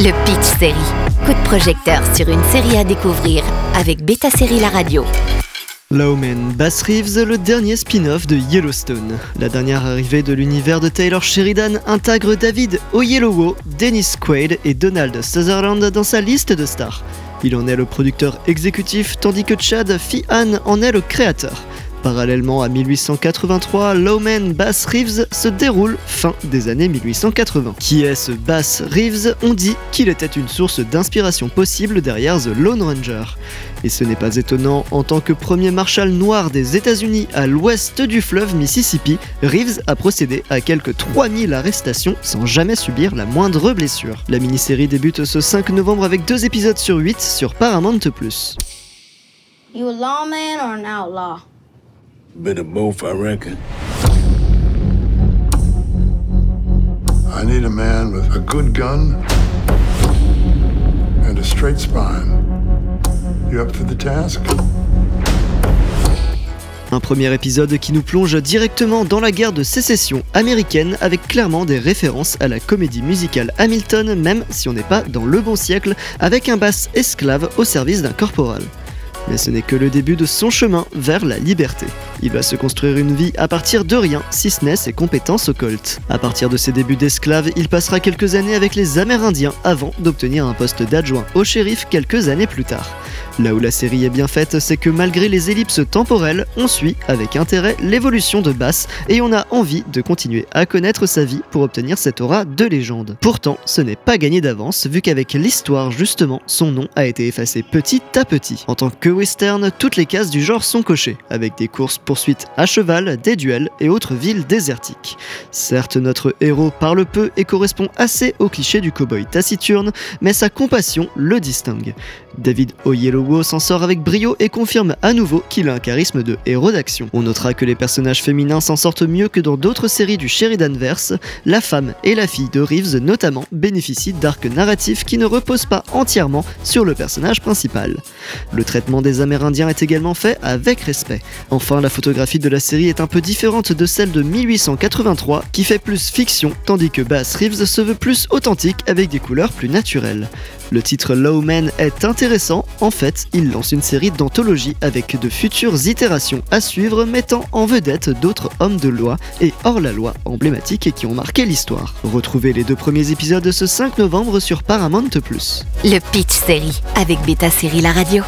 Le Pitch Série. Coup de projecteur sur une série à découvrir avec Beta Série La Radio. Lawman Bass Reeves, le dernier spin-off de Yellowstone. La dernière arrivée de l'univers de Taylor Sheridan intègre David Oyelowo, Dennis Quaid et Donald Sutherland dans sa liste de stars. Il en est le producteur exécutif tandis que Chad Fihan en est le créateur. Parallèlement à 1883, Lowman Bass Reeves se déroule fin des années 1880. Qui est ce Bass Reeves? On dit qu'il était une source d'inspiration possible derrière The Lone Ranger. Et ce n'est pas étonnant, en tant que premier marshal noir des États-Unis à l'ouest du fleuve Mississippi, Reeves a procédé à quelques 3000 arrestations sans jamais subir la moindre blessure. La mini-série débute ce 5 novembre avec deux épisodes sur 8 sur Paramount+. You lawman or an outlaw? Bit of both, I reckon. I need a man with a good gun and a straight spine. You up for the task? Un premier épisode qui nous plonge directement dans la guerre de sécession américaine avec clairement des références à la comédie musicale Hamilton même si on n'est pas dans le bon siècle avec un bass esclave au service d'un corporal. Mais ce n'est que le début de son chemin vers la liberté. Il va se construire une vie à partir de rien, si ce n'est ses compétences occultes. À partir de ses débuts d'esclave, il passera quelques années avec les Amérindiens avant d'obtenir un poste d'adjoint au shérif quelques années plus tard. Là où la série est bien faite, c'est que malgré les ellipses temporelles, on suit avec intérêt l'évolution de Bass et on a envie de continuer à connaître sa vie pour obtenir cette aura de légende. Pourtant, ce n'est pas gagné d'avance vu qu'avec l'histoire justement, son nom a été effacé petit à petit. En tant que western, toutes les cases du genre sont cochées, avec des courses poursuites à cheval, des duels et autres villes désertiques. Certes, notre héros parle peu et correspond assez au cliché du cowboy taciturne, mais sa compassion le distingue. David Oyelowo s'en sort avec brio et confirme à nouveau qu'il a un charisme de héros d'action. On notera que les personnages féminins s'en sortent mieux que dans d'autres séries du Sheridanverse. La femme et la fille de Reeves notamment bénéficient d'arcs narratifs qui ne reposent pas entièrement sur le personnage principal. Le traitement des Amérindiens est également fait avec respect. Enfin, la photographie de la série est un peu différente de celle de 1883 qui fait plus fiction tandis que Bass Reeves se veut plus authentique avec des couleurs plus naturelles. Le titre Lowman est intéressant, en fait, il lance une série d'anthologies avec de futures itérations à suivre mettant en vedette d'autres hommes de loi et hors la loi emblématiques qui ont marqué l'histoire. Retrouvez les deux premiers épisodes ce 5 novembre sur Paramount+. Le Pitch Série avec Beta Série La Radio.